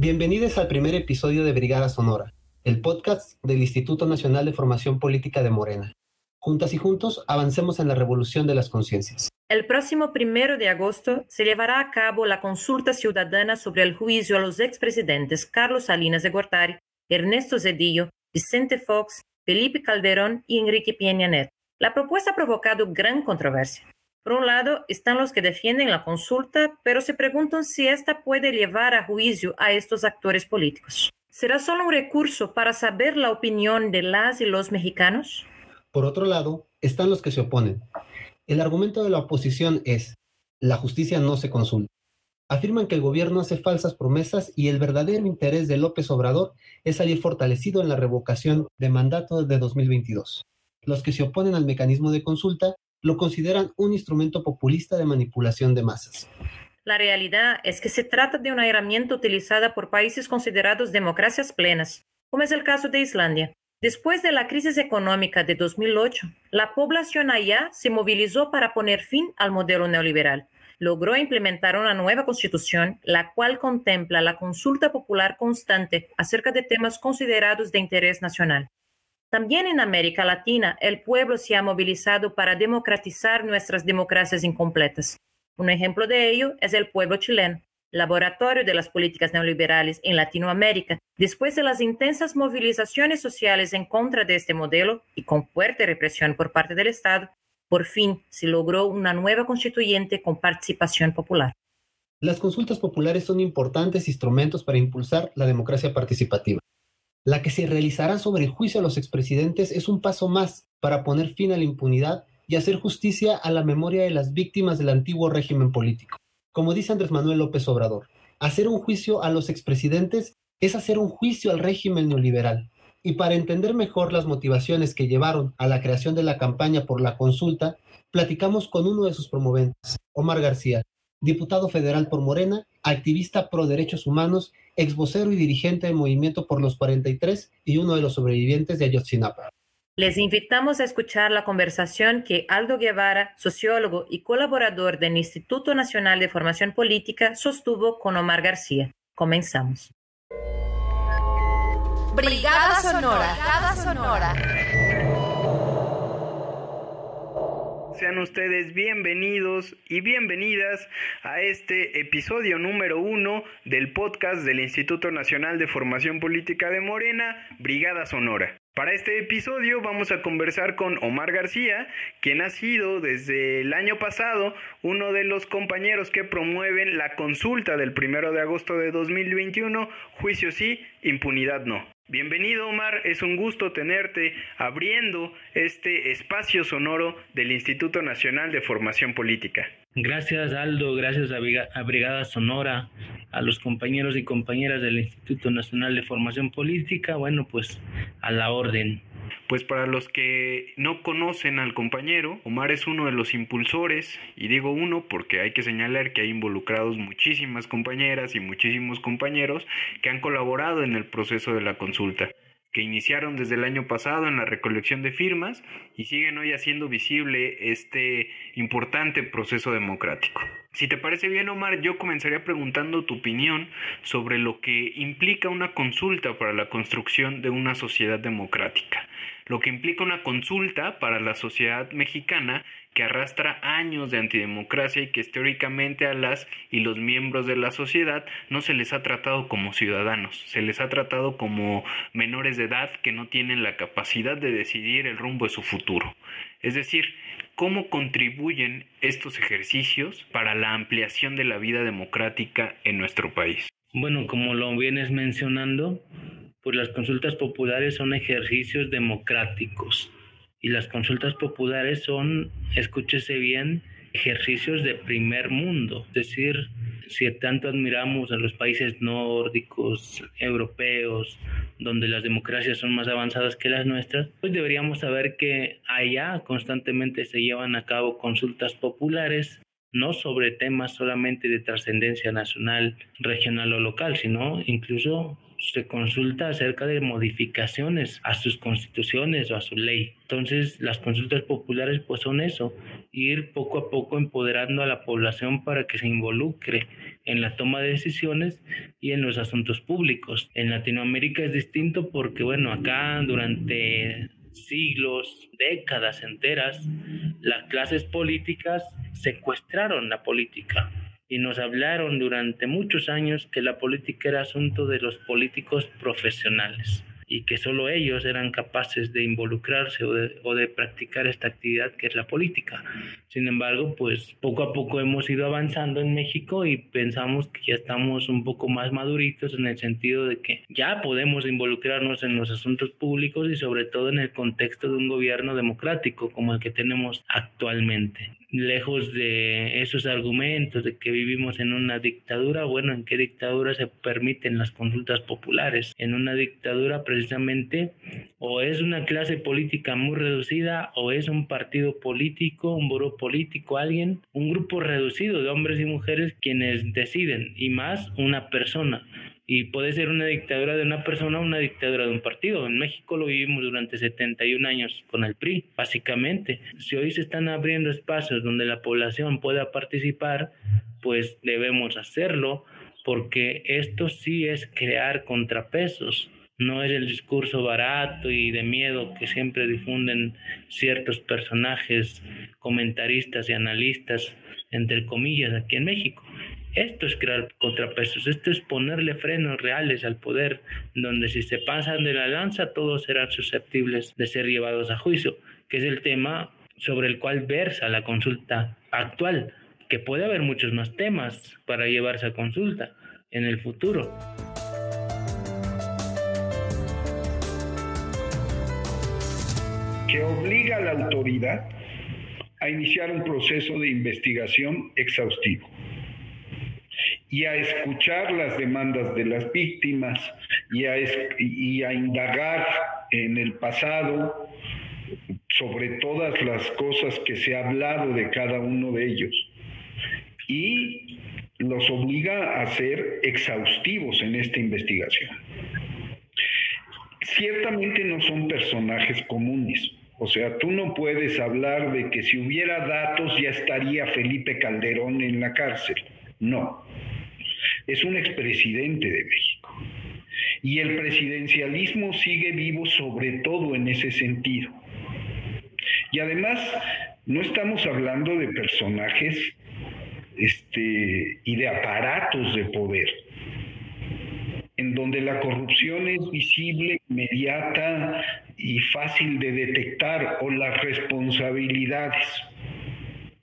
Bienvenidos al primer episodio de Brigada Sonora, el podcast del Instituto Nacional de Formación Política de Morena. Juntas y juntos avancemos en la revolución de las conciencias. El próximo primero de agosto se llevará a cabo la consulta ciudadana sobre el juicio a los expresidentes Carlos Salinas de Gortari, Ernesto Zedillo, Vicente Fox, Felipe Calderón y Enrique Peña Nieto. La propuesta ha provocado gran controversia. Por un lado, están los que defienden la consulta, pero se preguntan si esta puede llevar a juicio a estos actores políticos. ¿Será solo un recurso para saber la opinión de las y los mexicanos? Por otro lado, están los que se oponen. El argumento de la oposición es, la justicia no se consulta. Afirman que el gobierno hace falsas promesas y el verdadero interés de López Obrador es salir fortalecido en la revocación de mandato de 2022. Los que se oponen al mecanismo de consulta lo consideran un instrumento populista de manipulación de masas. La realidad es que se trata de una herramienta utilizada por países considerados democracias plenas, como es el caso de Islandia. Después de la crisis económica de 2008, la población allá se movilizó para poner fin al modelo neoliberal. Logró implementar una nueva constitución, la cual contempla la consulta popular constante acerca de temas considerados de interés nacional. También en América Latina, el pueblo se ha movilizado para democratizar nuestras democracias incompletas. Un ejemplo de ello es el pueblo chileno, laboratorio de las políticas neoliberales en Latinoamérica. Después de las intensas movilizaciones sociales en contra de este modelo y con fuerte represión por parte del Estado, por fin se logró una nueva constituyente con participación popular. Las consultas populares son importantes instrumentos para impulsar la democracia participativa. La que se realizará sobre el juicio a los expresidentes es un paso más para poner fin a la impunidad y hacer justicia a la memoria de las víctimas del antiguo régimen político. Como dice Andrés Manuel López Obrador, hacer un juicio a los expresidentes es hacer un juicio al régimen neoliberal. Y para entender mejor las motivaciones que llevaron a la creación de la campaña por la consulta, platicamos con uno de sus promoventes, Omar García, diputado federal por Morena, activista pro derechos humanos, ex vocero y dirigente del Movimiento por los 43 y uno de los sobrevivientes de Ayotzinapa. Les invitamos a escuchar la conversación que Aldo Guevara, sociólogo y colaborador del Instituto Nacional de Formación Política, sostuvo con Omar García. Comenzamos. Brigada Sonora. Brigada Sonora. Sean ustedes bienvenidos y bienvenidas a este episodio número uno del podcast del Instituto Nacional de Formación Política de Morena, Brigada Sonora. Para este episodio vamos a conversar con Omar García, quien ha sido desde el año pasado uno de los compañeros que promueven la consulta del primero de agosto de 2021, juicio sí, impunidad no. Bienvenido Omar, es un gusto tenerte abriendo este espacio sonoro del Instituto Nacional de Formación Política. Gracias Aldo, gracias a Brigada Sonora, a los compañeros y compañeras del Instituto Nacional de Formación Política, bueno pues a la orden. Pues para los que no conocen al compañero, Omar es uno de los impulsores, y digo uno porque hay que señalar que hay involucrados muchísimas compañeras y muchísimos compañeros que han colaborado en el proceso de la consulta que iniciaron desde el año pasado en la recolección de firmas y siguen hoy haciendo visible este importante proceso democrático. Si te parece bien, Omar, yo comenzaría preguntando tu opinión sobre lo que implica una consulta para la construcción de una sociedad democrática lo que implica una consulta para la sociedad mexicana que arrastra años de antidemocracia y que históricamente a las y los miembros de la sociedad no se les ha tratado como ciudadanos, se les ha tratado como menores de edad que no tienen la capacidad de decidir el rumbo de su futuro. Es decir, ¿cómo contribuyen estos ejercicios para la ampliación de la vida democrática en nuestro país? Bueno, como lo vienes mencionando, pues las consultas populares son ejercicios democráticos y las consultas populares son, escúchese bien, ejercicios de primer mundo, es decir, si tanto admiramos a los países nórdicos, europeos, donde las democracias son más avanzadas que las nuestras, pues deberíamos saber que allá constantemente se llevan a cabo consultas populares, no sobre temas solamente de trascendencia nacional, regional o local, sino incluso se consulta acerca de modificaciones a sus constituciones o a su ley. Entonces, las consultas populares pues son eso, ir poco a poco empoderando a la población para que se involucre en la toma de decisiones y en los asuntos públicos. En Latinoamérica es distinto porque, bueno, acá durante siglos, décadas enteras, las clases políticas secuestraron la política y nos hablaron durante muchos años que la política era asunto de los políticos profesionales y que solo ellos eran capaces de involucrarse o de, o de, practicar esta actividad que es la política. Sin embargo, pues poco a poco hemos ido avanzando en México y pensamos que ya estamos un poco más maduritos en el sentido de que ya podemos involucrarnos en los asuntos públicos y sobre todo en el contexto de un gobierno democrático como el que tenemos actualmente lejos de esos argumentos de que vivimos en una dictadura, bueno, ¿en qué dictadura se permiten las consultas populares? En una dictadura precisamente o es una clase política muy reducida o es un partido político, un buró político, alguien, un grupo reducido de hombres y mujeres quienes deciden y más una persona y puede ser una dictadura de una persona una dictadura de un partido. En México lo vivimos durante 71 años con el PRI, básicamente. Si hoy se están abriendo espacios donde la población pueda participar, pues debemos hacerlo, porque esto sí es crear contrapesos. No es el discurso barato y de miedo que siempre difunden ciertos personajes, comentaristas y analistas, entre comillas, aquí en México. Esto es crear contrapesos, esto es ponerle frenos reales al poder, donde si se pasan de la lanza todos serán susceptibles de ser llevados a juicio, que es el tema sobre el cual versa la consulta actual, que puede haber muchos más temas para llevarse a consulta en el futuro. que obliga a la autoridad a iniciar un proceso de investigación exhaustivo y a escuchar las demandas de las víctimas y a, indagar en el pasado sobre todas las cosas que se ha hablado de cada uno de ellos. Y los obliga a ser exhaustivos en esta investigación. Ciertamente no son personajes comunes. O sea, tú no puedes hablar de que si hubiera datos ya estaría Felipe Calderón en la cárcel. No es un expresidente de México. Y el presidencialismo sigue vivo sobre todo en ese sentido. Y además, no estamos hablando de personajes este, y de aparatos de poder, en donde la corrupción es visible, inmediata y fácil de detectar, o las responsabilidades.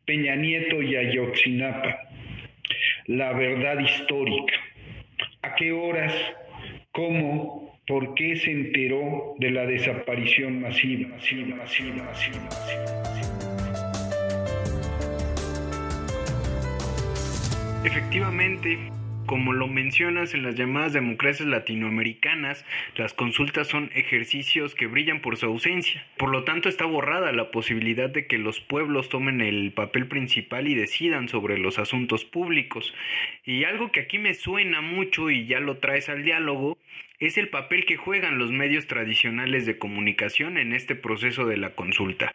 Peña Nieto y Ayotzinapa la verdad histórica. ¿A qué horas? ¿Cómo? ¿Por qué se enteró de la desaparición masiva? Efectivamente, como lo mencionas en las llamadas democracias latinoamericanas, las consultas son ejercicios que brillan por su ausencia. Por lo tanto, está borrada la posibilidad de que los pueblos tomen el papel principal y decidan sobre los asuntos públicos. Y algo que aquí me suena mucho y ya lo traes al diálogo es el papel que juegan los medios tradicionales de comunicación en este proceso de la consulta.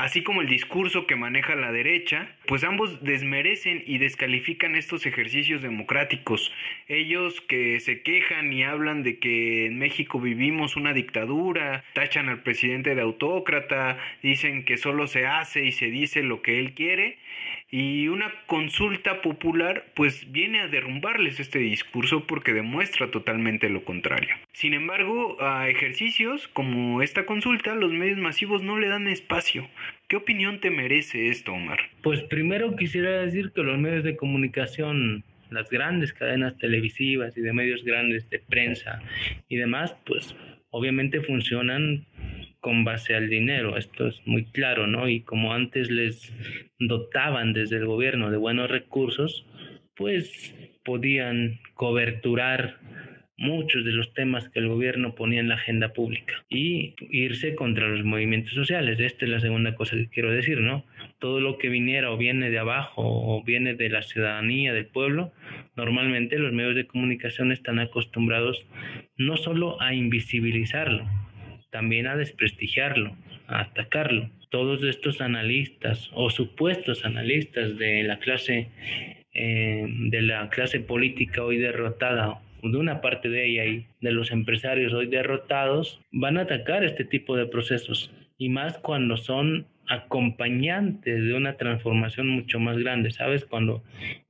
Así como el discurso que maneja la derecha, pues ambos desmerecen y descalifican estos ejercicios democráticos. Ellos que se quejan y hablan de que en México vivimos una dictadura, tachan al presidente de autócrata, dicen que solo se hace y se dice lo que él quiere, y una consulta popular pues viene a derrumbarles este discurso porque demuestra totalmente lo contrario. Sin embargo, a ejercicios como esta consulta los medios masivos no le dan espacio. ¿Qué opinión te merece esto, Omar? Pues primero quisiera decir que los medios de comunicación las grandes cadenas televisivas y de medios grandes de prensa y demás, pues obviamente funcionan con base al dinero, esto es muy claro, ¿no? Y como antes les dotaban desde el gobierno de buenos recursos, pues podían coberturar muchos de los temas que el gobierno ponía en la agenda pública y irse contra los movimientos sociales. Esta es la segunda cosa que quiero decir, ¿no? Todo lo que viniera o viene de abajo o viene de la ciudadanía, del pueblo, normalmente los medios de comunicación están acostumbrados no solo a invisibilizarlo, también a desprestigiarlo, a atacarlo. Todos estos analistas o supuestos analistas de la clase eh, de la clase política hoy derrotada de una parte de ella y de los empresarios hoy derrotados van a atacar este tipo de procesos y más cuando son acompañantes de una transformación mucho más grande, ¿sabes? Cuando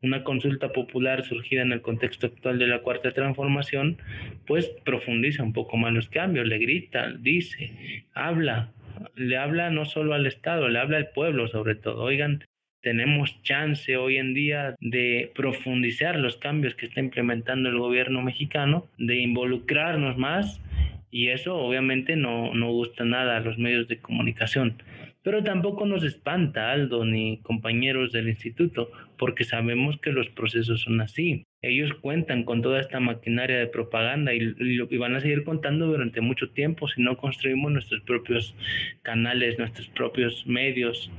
una consulta popular surgida en el contexto actual de la cuarta transformación, pues profundiza un poco más los cambios, le grita, dice, habla, le habla no solo al Estado, le habla al pueblo sobre todo. Oigan, tenemos chance hoy en día de profundizar los cambios que está implementando el gobierno mexicano, de involucrarnos más y eso obviamente no, no gusta nada a los medios de comunicación. Pero tampoco nos espanta Aldo ni compañeros del instituto, porque sabemos que los procesos son así. Ellos cuentan con toda esta maquinaria de propaganda y, y, van a seguir contando durante mucho tiempo si no construimos nuestros propios canales, nuestros propios medios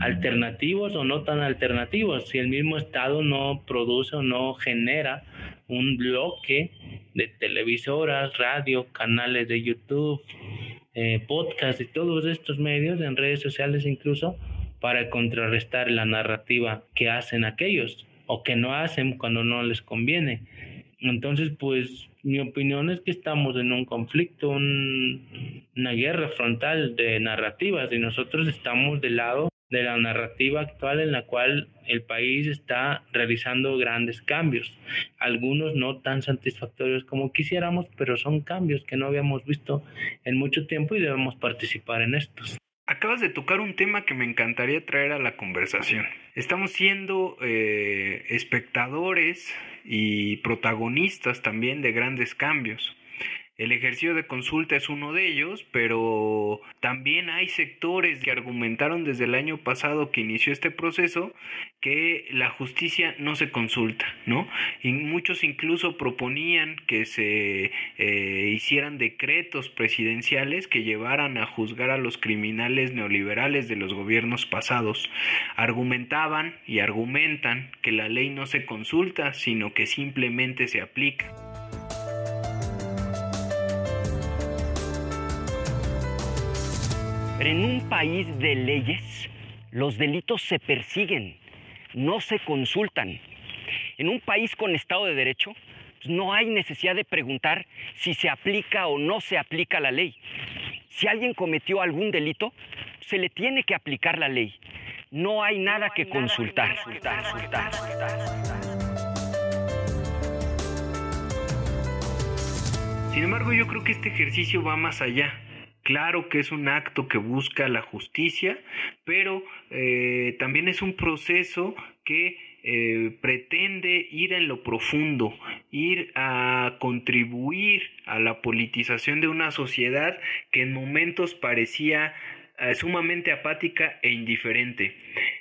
alternativos o no tan alternativos. Si el mismo Estado no produce o no genera un bloque de televisoras, radio, canales de YouTube, eh, podcast y todos estos medios, en redes sociales incluso, para contrarrestar la narrativa que hacen aquellos o que no hacen cuando no les conviene. Entonces, pues mi opinión es que estamos en un conflicto, una guerra frontal de narrativas y nosotros estamos del lado de la narrativa actual en la cual el país está realizando grandes cambios, algunos no tan satisfactorios como quisiéramos, pero son cambios que no habíamos visto en mucho tiempo y debemos participar en estos. Acabas de tocar un tema que me encantaría traer a la conversación. Estamos siendo eh, espectadores y protagonistas también de grandes cambios. El ejercicio de consulta es uno de ellos, pero también hay sectores que argumentaron desde el año pasado que inició este proceso que la justicia no se consulta, ¿no? Y muchos incluso proponían que se eh, hicieran decretos presidenciales que llevaran a juzgar a los criminales neoliberales de los gobiernos pasados. Argumentaban y argumentan que la ley no se consulta, sino que simplemente se aplica. En un país de leyes, los delitos se persiguen, no se consultan. En un país con Estado de Derecho, pues, no hay necesidad de preguntar si se aplica o no se aplica la ley. Si alguien cometió algún delito, se le tiene que aplicar la ley. No hay nada que consultar. Sin embargo, yo creo que este ejercicio va más allá. Claro que es un acto que busca la justicia, pero eh, también es un proceso que eh, pretende ir en lo profundo, ir a contribuir a la politización de una sociedad que en momentos parecía eh, sumamente apática e indiferente.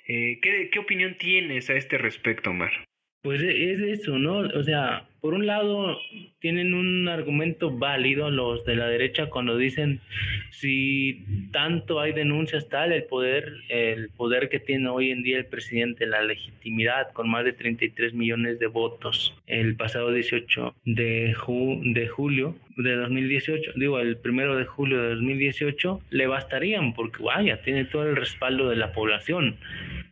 ¿qué, ¿Qué opinión tienes a este respecto, Omar? Pues e, es eso, ¿no? O sea, por un lado tienen un argumento válido los de la derecha cuando dicen si tanto hay denuncias tal el poder el poder que tiene hoy en día el presidente la legitimidad con más de 33 millones de votos el pasado 18 de, de julio de 2018 digo el primero de julio de 2018 le bastarían porque vaya tiene todo el respaldo de la población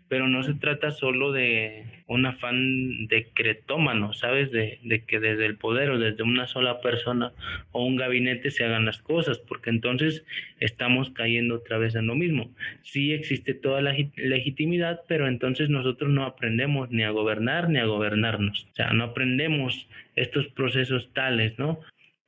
pero no se trata solo de un afán decretómano, ¿sabes? De, de, que desde el poder o desde una sola persona o un gabinete se hagan las cosas, porque entonces estamos cayendo otra vez en lo mismo. Sí existe toda la legitimidad, pero entonces nosotros no aprendemos ni a gobernar ni a gobernarnos. O sea, no aprendemos estos procesos tales, ¿no?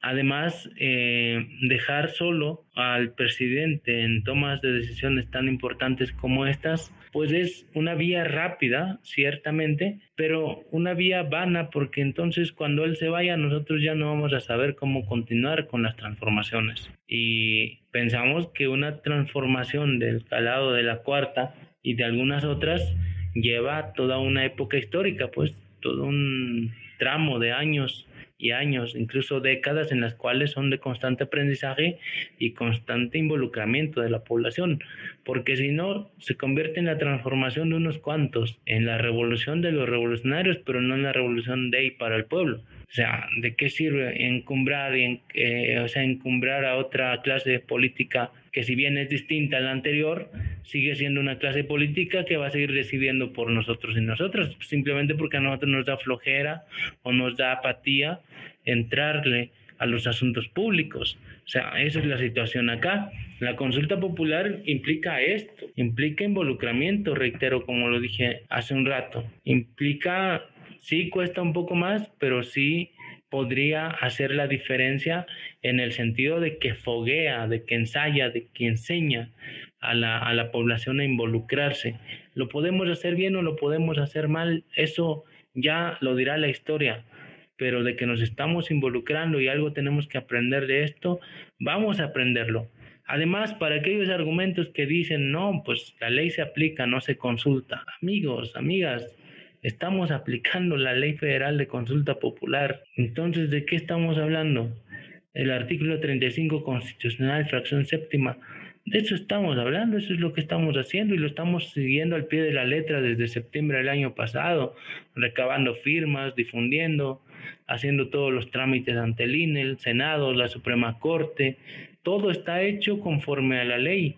Además, eh, dejar solo al presidente en tomas de decisiones tan importantes como estas, pues es una vía rápida, ciertamente, pero una vía vana porque entonces cuando él se vaya nosotros ya no vamos a saber cómo continuar con las transformaciones. Y pensamos que una transformación del calado de la cuarta y de algunas otras lleva toda una época histórica, pues todo un tramo de años y años, incluso décadas en las cuales son de constante aprendizaje y constante involucramiento de la población, porque si no, se convierte en la transformación de unos cuantos, en la revolución de los revolucionarios, pero no en la revolución de y para el pueblo. O sea, ¿de qué sirve encumbrar, eh, o sea, encumbrar a otra clase política que si bien es distinta a la anterior, sigue siendo una clase política que va a seguir recibiendo por nosotros y nosotras, simplemente porque a nosotros nos da flojera o nos da apatía entrarle a los asuntos públicos. O sea, esa es la situación acá. La consulta popular implica esto, implica involucramiento, reitero, como lo dije hace un rato. Implica, sí cuesta un poco más, pero sí podría hacer la diferencia en el sentido de que foguea, de que ensaya, de que enseña a la, a la población a involucrarse. ¿Lo podemos hacer bien o lo podemos hacer mal? Eso ya lo dirá la historia pero de que nos estamos involucrando y algo tenemos que aprender de esto, vamos a aprenderlo. Además, para aquellos argumentos que dicen, no, pues la ley se aplica, no se consulta. Amigos, amigas, estamos aplicando la ley federal de consulta popular. Entonces, ¿de qué estamos hablando? El artículo 35 constitucional, fracción séptima. De eso estamos hablando, eso es lo que estamos haciendo y lo estamos siguiendo al pie de la letra desde septiembre del año pasado, recabando firmas, difundiendo, haciendo todos los trámites ante el INE, el Senado, la Suprema Corte. Todo está hecho conforme a la ley.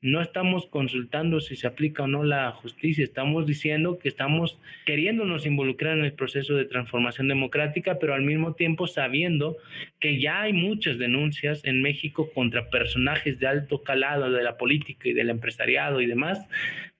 No estamos consultando si se aplica o no la justicia, estamos diciendo que estamos queriéndonos involucrar en el proceso de transformación democrática, pero al mismo tiempo sabiendo que ya hay muchas denuncias en México contra personajes de alto calado de la política y del empresariado y demás,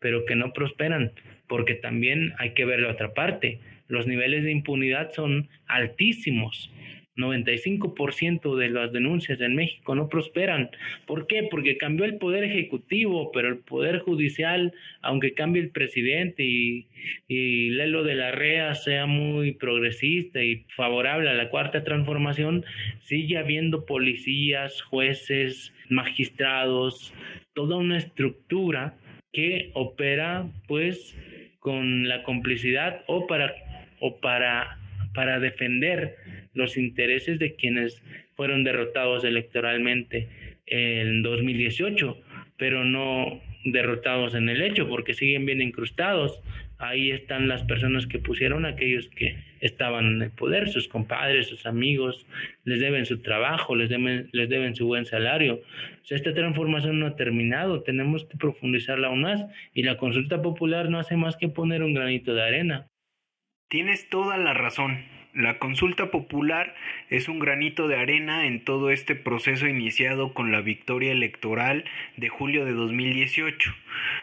pero que no prosperan, porque también hay que ver la otra parte. Los niveles de impunidad son altísimos 95% de las denuncias en México no prosperan. ¿Por qué? Porque cambió el poder ejecutivo, pero el poder judicial, aunque cambie el presidente y, y Lelo de la Rea sea muy progresista y favorable a la cuarta transformación, sigue habiendo policías, jueces, magistrados, toda una estructura que opera pues con la complicidad o para o para para defender los intereses de quienes fueron derrotados electoralmente en 2018, pero no derrotados en el hecho, porque siguen bien incrustados. Ahí están las personas que pusieron aquellos que estaban en el poder, sus compadres, sus amigos, les deben su trabajo, les deben, les deben su buen salario. esta transformación no ha terminado, tenemos que profundizarla aún más y la consulta popular no hace más que poner un granito de arena. Tienes toda la razón. La consulta popular es un granito de arena en todo este proceso iniciado con la victoria electoral de julio de 2018.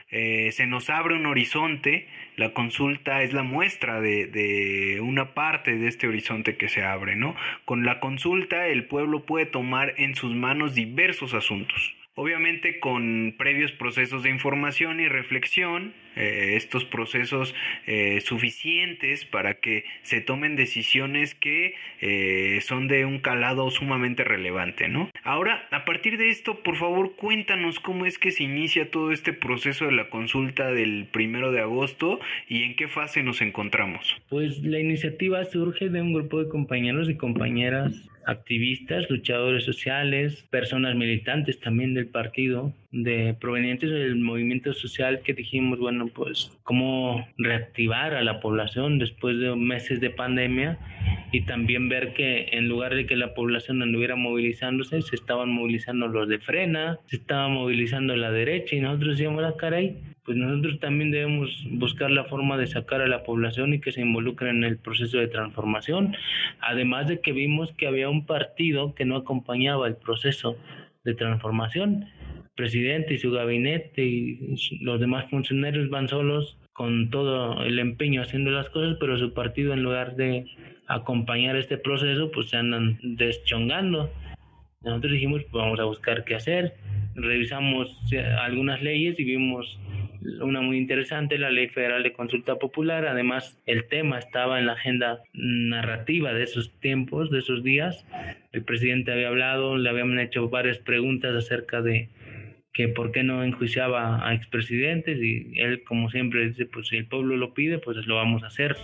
Eh, se nos abre un horizonte, la consulta es la muestra de, de, una parte de este horizonte que se abre, ¿no? Con la consulta el pueblo puede tomar en sus manos diversos asuntos obviamente con previos procesos de información y reflexión, eh, estos procesos eh, suficientes para que se tomen decisiones que eh, son de un calado sumamente relevante, ¿no? Ahora, a partir de esto, por favor, cuéntanos cómo es que se inicia todo este proceso de la consulta del primero de agosto y en qué fase nos encontramos. Pues la iniciativa surge de un grupo de compañeros y compañeras activistas, luchadores sociales, personas militantes también del partido, de provenientes del movimiento social que dijimos, bueno, pues cómo reactivar a la población después de meses de pandemia y también ver que en lugar de que la población anduviera movilizándose, se estaban movilizando los de frena, se estaba movilizando la derecha y nosotros decíamos, ah, caray, pues nosotros también debemos buscar la forma de sacar a la población y que se involucre en el proceso de transformación. Además de que vimos que había un partido que no acompañaba el proceso de transformación. Presidente y su gabinete y los demás funcionarios van solos con todo el empeño haciendo las cosas, pero su partido en lugar de acompañar este proceso, pues se andan deschongando. Nosotros dijimos, pues vamos a buscar qué hacer. Revisamos eh, algunas leyes y vimos una muy interesante, la Ley Federal de Consulta Popular. Además, el tema estaba en la agenda narrativa de esos tiempos, de esos días. El presidente había hablado, le habían hecho varias preguntas acerca de que por qué no enjuiciaba a expresidentes y él como siempre dice, pues si el pueblo lo pide, pues lo vamos a hacer.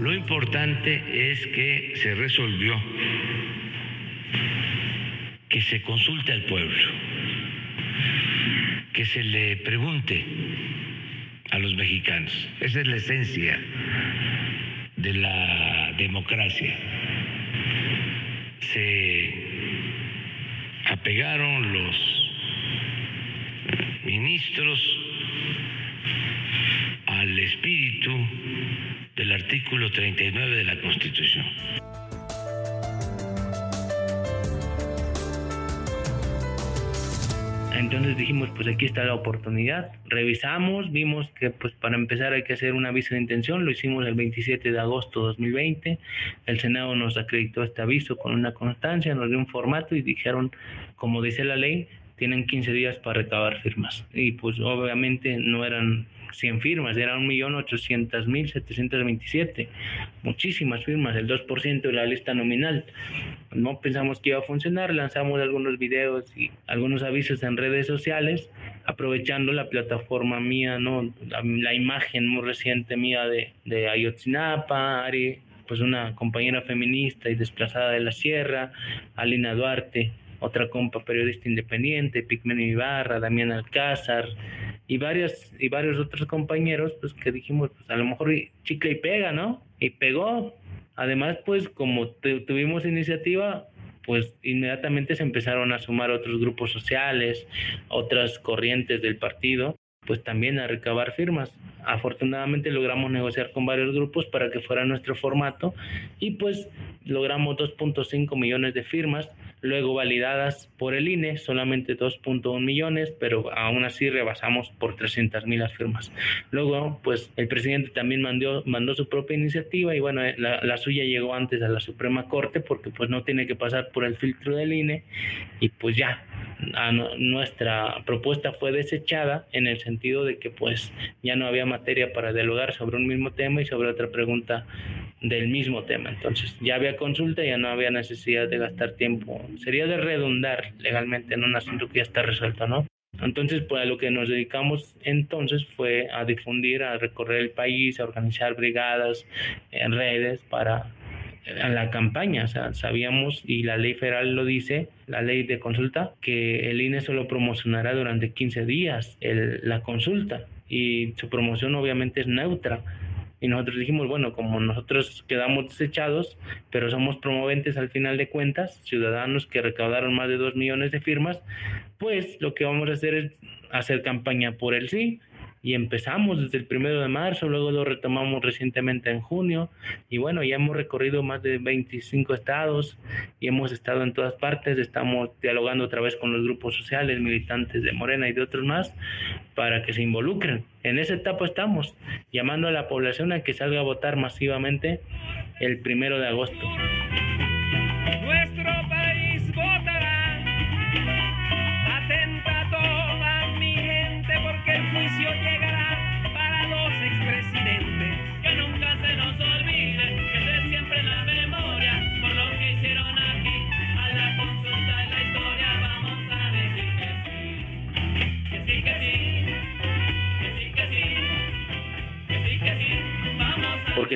Lo importante es que se resolvió que se consulte al pueblo, que se le pregunte a los mexicanos. Esa es la esencia de la democracia. Se apegaron los ministros al espíritu del artículo 39 de la Constitución. Entonces dijimos, pues aquí está la oportunidad. Revisamos, vimos que pues para empezar hay que hacer un aviso de intención, lo hicimos el 27 de agosto de 2020. El Senado nos acreditó este aviso con una constancia, nos dio un formato y dijeron, como dice la ley, tienen 15 días para recabar firmas. Y pues obviamente no eran 100 firmas, eran 1.800.727. Muchísimas firmas, el 2% de la lista nominal. No pensamos que iba a funcionar, lanzamos algunos videos y algunos avisos en redes sociales, aprovechando la plataforma mía, ¿no? la, imagen muy reciente mía de, de Ayotzinapa, Ari, pues una compañera feminista y desplazada de la sierra, Alina Duarte, otra compa periodista independiente, Pigmen Ibarra, Damián Alcázar y varios, y varios otros compañeros, pues que dijimos, pues a lo mejor chicle y pega, ¿no? Y pegó. Además, pues como tuvimos iniciativa, pues inmediatamente se empezaron a sumar otros grupos sociales, otras corrientes del partido, pues también a recabar firmas. Afortunadamente logramos negociar con varios grupos para que fuera nuestro formato y pues logramos 2.5 millones de firmas luego validadas por el INE, solamente 2.1 millones, pero aún así rebasamos por 300 mil las firmas. Luego, pues el presidente también mandó, mandó su propia iniciativa y bueno, la, la, suya llegó antes a la Suprema Corte porque pues no tiene que pasar por el filtro del INE y pues ya, nuestra propuesta fue desechada en el sentido de que pues ya no había materia para dialogar sobre un mismo tema y sobre otra pregunta del mismo tema. Entonces ya había consulta, ya no había necesidad de gastar tiempo. Sería de redundar legalmente en un asunto que ya está resuelto, ¿no? Entonces, pues a lo que nos dedicamos entonces fue a difundir, a recorrer el país, a organizar brigadas en redes para en la campaña. Sabíamos, y la ley federal lo dice, la ley de consulta, que el INE solo promocionará durante 15 días la consulta y su promoción obviamente es neutra. Y nosotros dijimos, bueno, como nosotros quedamos desechados, pero somos promoventes al final de cuentas, ciudadanos que recaudaron más de 2 millones de firmas, pues lo que vamos a hacer es hacer campaña por el sí y empezamos desde el primero de marzo, luego lo retomamos recientemente en junio y bueno, ya hemos recorrido más de 25 estados y hemos estado en todas partes, estamos dialogando otra vez con los grupos sociales, militantes de Morena y de otros más para que se involucren. En esa etapa estamos, llamando a la población a que salga a votar masivamente el primero de agosto.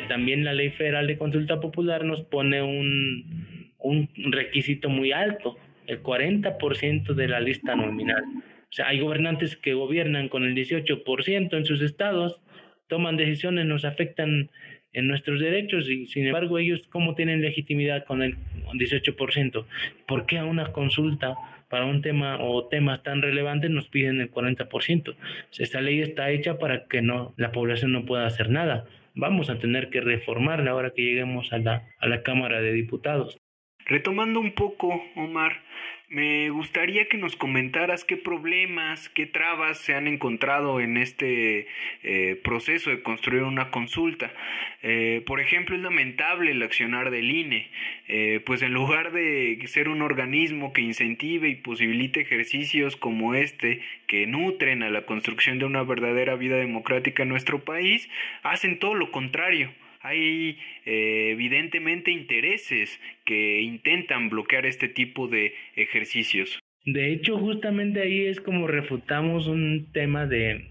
También la ley federal de consulta popular nos pone un, un requisito muy alto, el 40% de la lista nominal. O sea, hay gobernantes que gobiernan con el 18% en sus estados, toman decisiones, nos afectan en nuestros derechos y sin embargo ellos cómo tienen legitimidad con el 18%? ¿Por qué a una consulta para un tema o temas tan relevantes nos piden el 40%? Esta ley está hecha para que no la población no pueda hacer nada vamos a tener que reformarla ahora que lleguemos a la, a la Cámara de Diputados. Retomando un poco, Omar, me gustaría que nos comentaras qué problemas, qué trabas se han encontrado en este eh, proceso de construir una consulta. Eh, por ejemplo, es lamentable el accionar del INE, eh, pues en lugar de ser un organismo que incentive y posibilite ejercicios como este, que nutren a la construcción de una verdadera vida democrática en nuestro país, hacen todo lo contrario hay eh, evidentemente intereses que intentan bloquear este tipo de ejercicios. De hecho, justamente ahí es como refutamos un tema de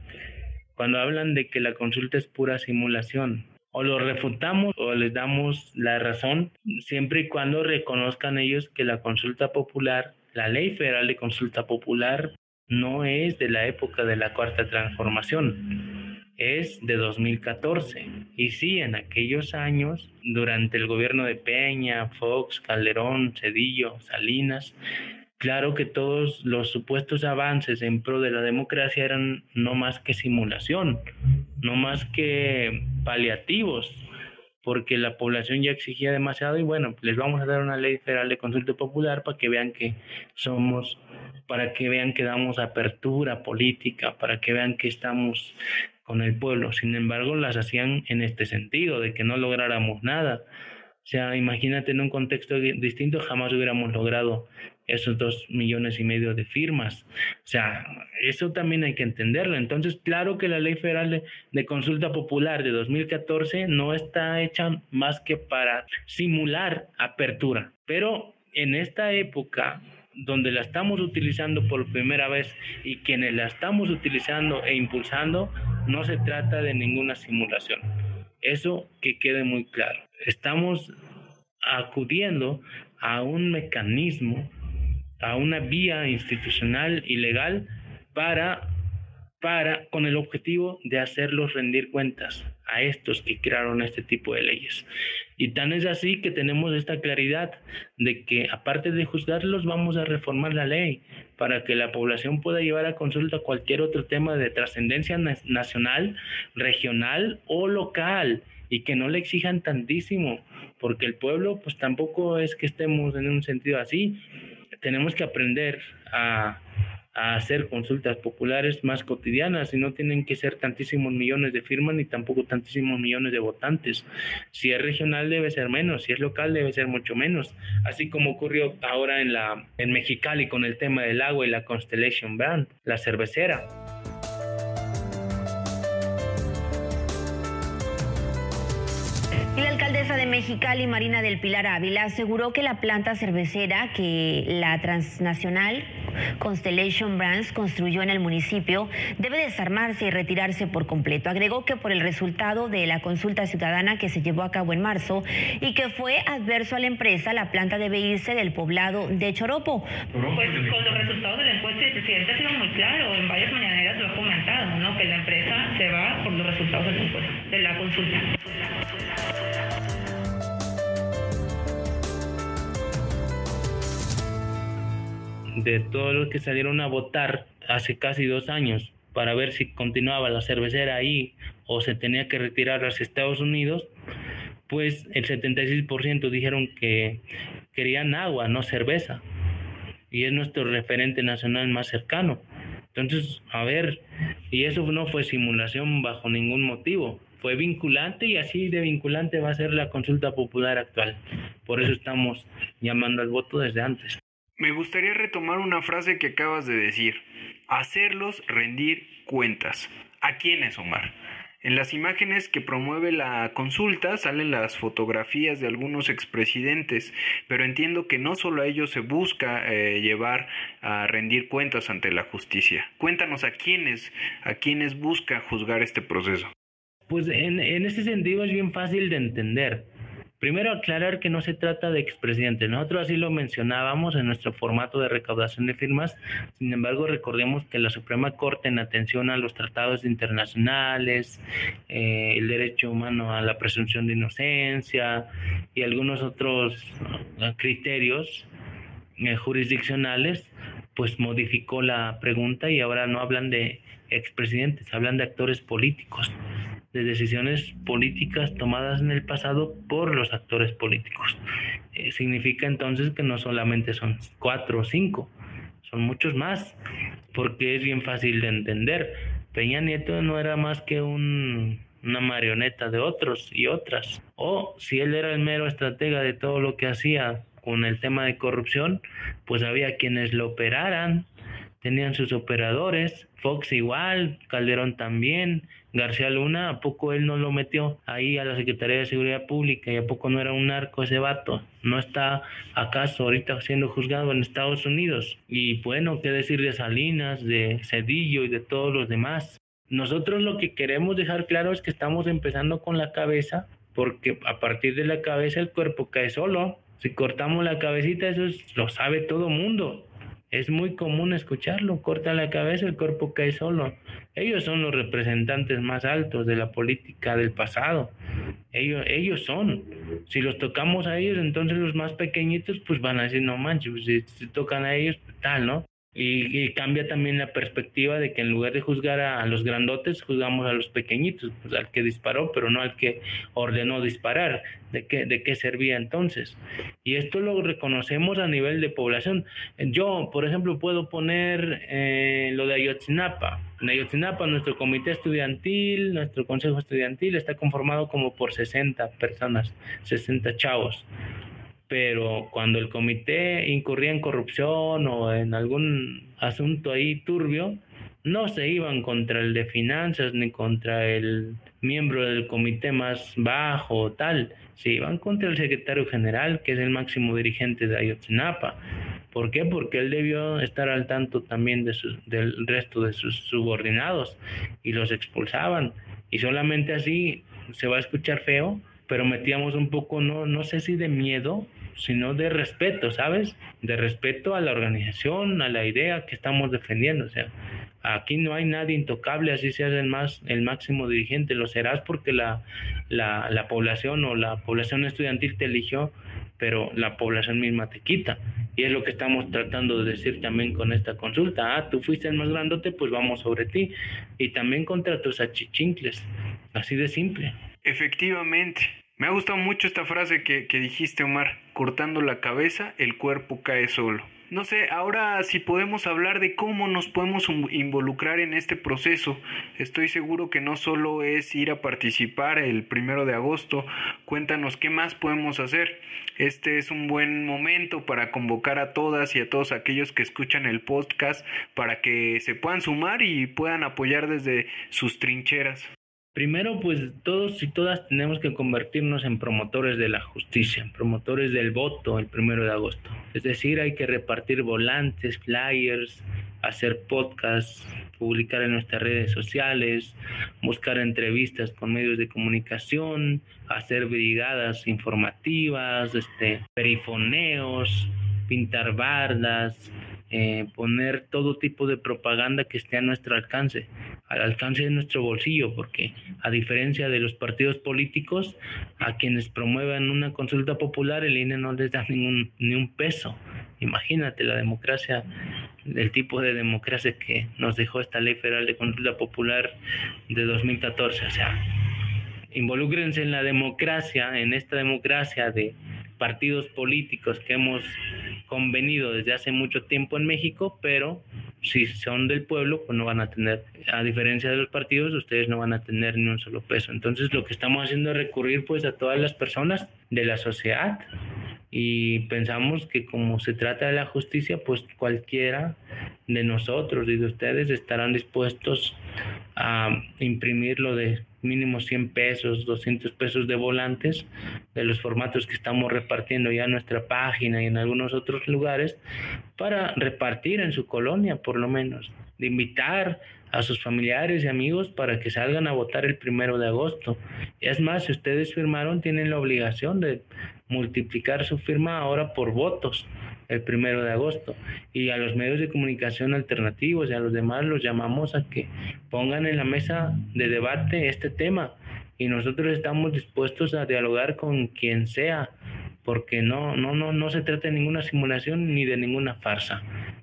cuando hablan de que la consulta es pura simulación. o lo refutamos o les damos la razón, siempre y cuando reconozcan ellos que la consulta popular, la ley federal de consulta popular, no es de la época de la cuarta transformación, es de 2014. Y sí, en aquellos años, durante el gobierno de Peña, Fox, Calderón, Cedillo, Salinas, claro que todos los supuestos avances en pro de la democracia eran no más que simulación, no más que paliativos, porque la población ya exigía demasiado y bueno, les vamos a dar una ley federal de consulta popular para que vean que somos, para que vean que damos apertura política, para que vean que estamos con el pueblo. Sin embargo, las hacían en este sentido, de que no lográramos nada. O sea, imagínate en un contexto distinto, jamás hubiéramos logrado esos dos millones y medio de firmas. O sea, eso también hay que entenderlo. Entonces, claro que la ley federal de, consulta popular de 2014 no está hecha más que para simular apertura. Pero en esta época donde la estamos utilizando por primera vez y quienes la estamos utilizando e impulsando, no se trata de ninguna simulación. Eso que quede muy claro. Estamos acudiendo a un mecanismo a una vía institucional y legal para, para, con el objetivo de hacerlos rendir cuentas a estos que crearon este tipo de leyes. Y tan es así que tenemos esta claridad de que aparte de juzgarlos vamos a reformar la ley para que la población pueda llevar a consulta cualquier otro tema de trascendencia nacional, regional o local y que no le exijan tantísimo, porque el pueblo pues tampoco es que estemos en un sentido así, tenemos que aprender a, hacer consultas populares más cotidianas y no tienen que ser tantísimos millones de firmas ni tampoco tantísimos millones de votantes. Si es regional debe ser menos, si es local debe ser mucho menos, así como ocurrió ahora en la en Mexicali con el tema del agua y la Constellation Brand, la cervecera. La alcaldesa de Mexicali, Marina del Pilar Ávila, aseguró que la planta cervecera que la transnacional Constellation Brands construyó en el municipio debe desarmarse y retirarse por completo. Agregó que por el resultado de la consulta ciudadana que se llevó a cabo en marzo y que fue adverso a la empresa, la planta debe irse del poblado de Choropo. Pues con los resultados de la encuesta, el presidente ha sido muy claro, en varias mañaneras lo ha comentado, ¿no? que la empresa se va por los resultados de la, de la consulta. De todos los que salieron a votar hace casi dos años para ver si continuaba la cervecera ahí o se tenía que retirar a los Estados Unidos, pues el 76% dijeron que querían agua, no cerveza. Y es nuestro referente nacional más cercano. Entonces, a ver, y eso no fue simulación bajo ningún motivo, fue vinculante y así de vinculante va a ser la consulta popular actual. Por eso estamos llamando al voto desde antes. Me gustaría retomar una frase que acabas de decir, hacerlos rendir cuentas. ¿A quiénes, Omar? En las imágenes que promueve la consulta salen las fotografías de algunos expresidentes, pero entiendo que no solo a ellos se busca eh, llevar a rendir cuentas ante la justicia. Cuéntanos a quiénes, a quiénes busca juzgar este proceso. Pues en, en ese sentido es bien fácil de entender. Primero aclarar que no se trata de expresidentes. Nosotros así lo mencionábamos en nuestro formato de recaudación de firmas. Sin embargo, recordemos que la Suprema Corte, en atención a los tratados internacionales, eh, el derecho humano a la presunción de inocencia y algunos otros eh, criterios eh, jurisdiccionales, pues modificó la pregunta y ahora no hablan de expresidentes, hablan de actores políticos de decisiones políticas tomadas en el pasado por los actores políticos. Eh, significa entonces que no solamente son cuatro o cinco, son muchos más, porque es bien fácil de entender. Peña Nieto no era más que un, una marioneta de otros y otras. O si él era el mero estratega de todo lo que hacía con el tema de corrupción, pues había quienes lo operaran, tenían sus operadores, Fox igual, Calderón también, García Luna, ¿a poco él no lo metió ahí a la Secretaría de Seguridad Pública y a poco no era un narco ese vato? ¿No está acaso ahorita siendo juzgado en Estados Unidos? Y bueno, ¿qué decir de Salinas, de Cedillo y de todos los demás? Nosotros lo que queremos dejar claro es que estamos empezando con la cabeza, porque a partir de la cabeza el cuerpo cae solo. Si cortamos la cabecita, eso lo sabe todo mundo. Es muy común escucharlo. Corta la cabeza, el cuerpo cae solo. Ellos son los representantes más altos de la política del pasado. Ellos, ellos son. Si los tocamos a ellos, entonces los más pequeñitos pues van a decir, no manches, si, si tocan a ellos, pues, tal, ¿no? Y, cambia también la perspectiva de que en lugar de juzgar a, los grandotes, juzgamos a los pequeñitos, pues al que disparó, pero no al que ordenó disparar. ¿De qué, ¿De qué servía entonces? Y esto lo reconocemos a nivel de población. Yo, por ejemplo, puedo poner eh, lo de Ayotzinapa. En Ayotzinapa, nuestro comité estudiantil, nuestro consejo estudiantil está conformado como por 60 personas, 60 chavos pero cuando el comité incurría en corrupción o en algún asunto ahí turbio, no se iban contra el de finanzas ni contra el miembro del comité más bajo o tal, se iban contra el secretario general, que es el máximo dirigente de Ayotzinapa. ¿Por qué? Porque él debió estar al tanto también de del resto de sus subordinados y los expulsaban. Y solamente así se va a escuchar feo, pero metíamos un poco, no, no sé si de miedo, sino de respeto, ¿sabes? De respeto a la organización, a la idea que estamos defendiendo. O sea, aquí no hay nadie intocable, así seas el, más, el máximo dirigente, lo serás porque la, la, la población o la población estudiantil te eligió, pero la población misma te quita. Y es lo que estamos tratando de decir también con esta consulta. Ah, tú fuiste el más grandote, pues vamos sobre ti. Y también contra tus achichincles. Así de simple. Efectivamente. Me ha gustado mucho esta frase que, dijiste, Omar. Cortando la cabeza, el cuerpo cae solo. No sé, ahora si podemos hablar de cómo nos podemos involucrar en este proceso. Estoy seguro que no solo es ir a participar el primero de agosto. Cuéntanos qué más podemos hacer. Este es un buen momento para convocar a todas y a todos aquellos que escuchan el podcast para que se puedan sumar y puedan apoyar desde sus trincheras. Primero, pues todos y todas tenemos que convertirnos en promotores de la justicia, promotores del voto el primero de agosto. Es decir, hay que repartir volantes, flyers, hacer podcasts, publicar en nuestras redes sociales, buscar entrevistas con medios de comunicación, hacer brigadas informativas, este, perifoneos, pintar bardas, eh, poner todo tipo de propaganda que esté a nuestro alcance, al alcance de nuestro bolsillo, porque a diferencia de los partidos políticos, a quienes promuevan una consulta popular, el INE no les da ningún, ni un peso. Imagínate la democracia, el tipo de democracia que nos dejó esta ley federal de consulta popular de 2014. O sea, involúcrense en la democracia, en esta democracia de partidos políticos que hemos convenido desde hace mucho tiempo en México, pero si son del pueblo, pues no van a tener, a diferencia de los partidos, ustedes no van a tener ni un solo peso. Entonces lo que estamos haciendo es recurrir pues a todas las personas de la sociedad y pensamos que como se trata de la justicia, pues cualquiera de nosotros y de ustedes estarán dispuestos a imprimir lo de mínimo 100 pesos, 200 pesos de volantes de los formatos que estamos repartiendo ya en nuestra página y en algunos otros lugares para repartir en su colonia por lo menos, de invitar a sus familiares y amigos para que salgan a votar el primero de agosto. Es más, si ustedes firmaron, tienen la obligación de multiplicar su firma ahora por votos el primero de agosto. Y a los medios de comunicación alternativos y a los demás los llamamos a que pongan en la mesa de debate este tema. Y nosotros estamos dispuestos a dialogar con quien sea, porque no, no, no, no se trata de ninguna simulación ni de ninguna farsa.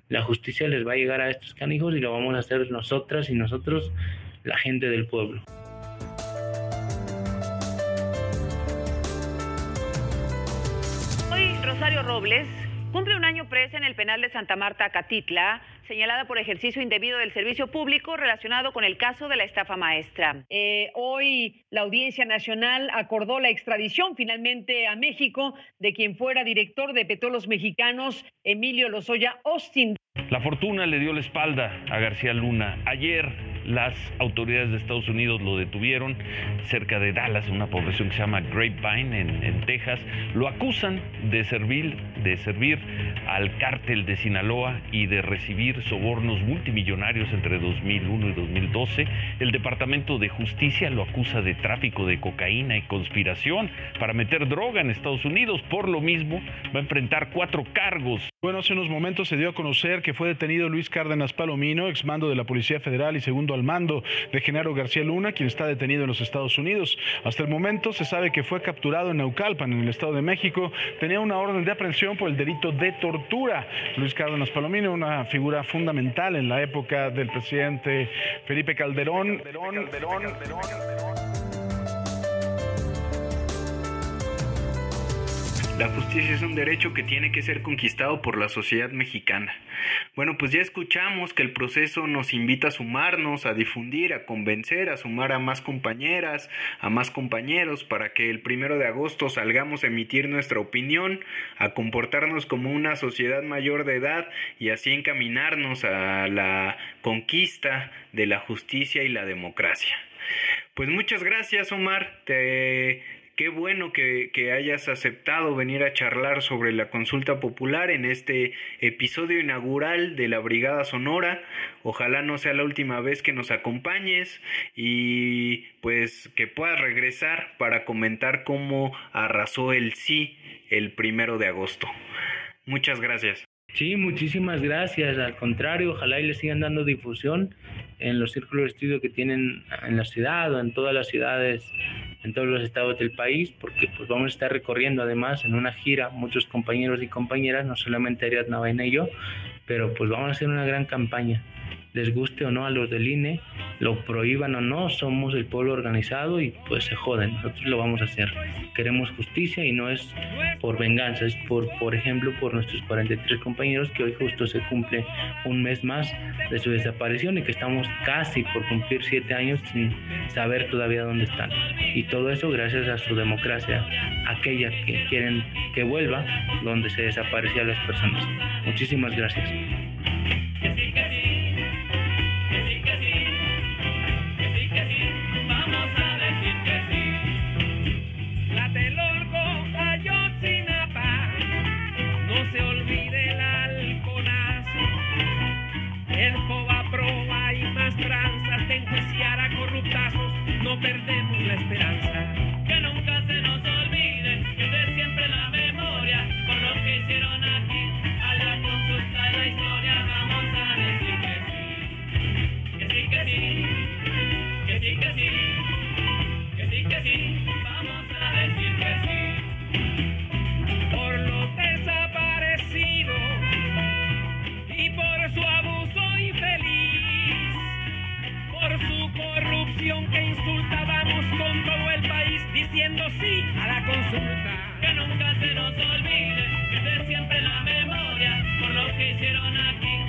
La justicia les va a llegar a estos canijos y lo vamos a hacer nosotras y nosotros, la gente del pueblo. Rosario Robles Cumple un año presa en el penal de Santa Marta, Catitla, señalada por ejercicio indebido del servicio público relacionado con el caso de la estafa maestra. Eh, hoy la Audiencia Nacional acordó la extradición finalmente a México de quien fuera director de Petróleos Mexicanos, Emilio Lozoya Austin. La fortuna le dio la espalda a García Luna. Ayer las autoridades de Estados Unidos lo detuvieron cerca de Dallas, una población que se llama Grapevine, en, en Texas. Lo acusan de servir, de servir al cártel de Sinaloa y de recibir sobornos multimillonarios entre 2001 y 2012. El Departamento de Justicia lo acusa de tráfico de cocaína y conspiración para meter droga en Estados Unidos. Por lo mismo, va a enfrentar cuatro cargos. Bueno, hace unos momentos se dio a conocer que fue detenido Luis Cárdenas Palomino, exmando de la Policía Federal y segundo al mando de Genaro García Luna, quien está detenido en los Estados Unidos. Hasta el momento se sabe que fue capturado en Naucalpan, en el Estado de México. Tenía una orden de aprehensión por el delito de tortura. Luis Cárdenas Palomino, una figura fundamental en la época del presidente Felipe Calderón. La justicia es un derecho que tiene que ser conquistado por la sociedad mexicana. Bueno, pues ya escuchamos que el proceso nos invita a sumarnos, a difundir, a convencer, a sumar a más compañeras, a más compañeros, para que el primero de agosto salgamos a emitir nuestra opinión, a comportarnos como una sociedad mayor de edad y así encaminarnos a la conquista de la justicia y la democracia. Pues muchas gracias, Omar. Te Qué bueno que, hayas aceptado venir a charlar sobre la consulta popular en este episodio inaugural de la Brigada Sonora. Ojalá no sea la última vez que nos acompañes y pues que puedas regresar para comentar cómo arrasó el sí el primero de agosto. Muchas gracias. Sí, muchísimas gracias. Al contrario, ojalá y le sigan dando difusión en los círculos de estudio que tienen en la ciudad o en todas las ciudades, en todos los estados del país, porque pues vamos a estar recorriendo además en una gira muchos compañeros y compañeras, no solamente Ariadna Vaina y yo, pero pues vamos a hacer una gran campaña les guste o no a los del INE, lo prohíban o no, somos el pueblo organizado y pues se joden, nosotros lo vamos a hacer. Queremos justicia y no es por venganza, es por, por ejemplo, por nuestros 43 compañeros que hoy justo se cumple un mes más de su desaparición y que estamos casi por cumplir siete años sin saber todavía dónde están. Y todo eso gracias a su democracia, aquella que quieren que vuelva donde se desaparecían las personas. Muchísimas gracias. Perdemos la esperanza. Lo que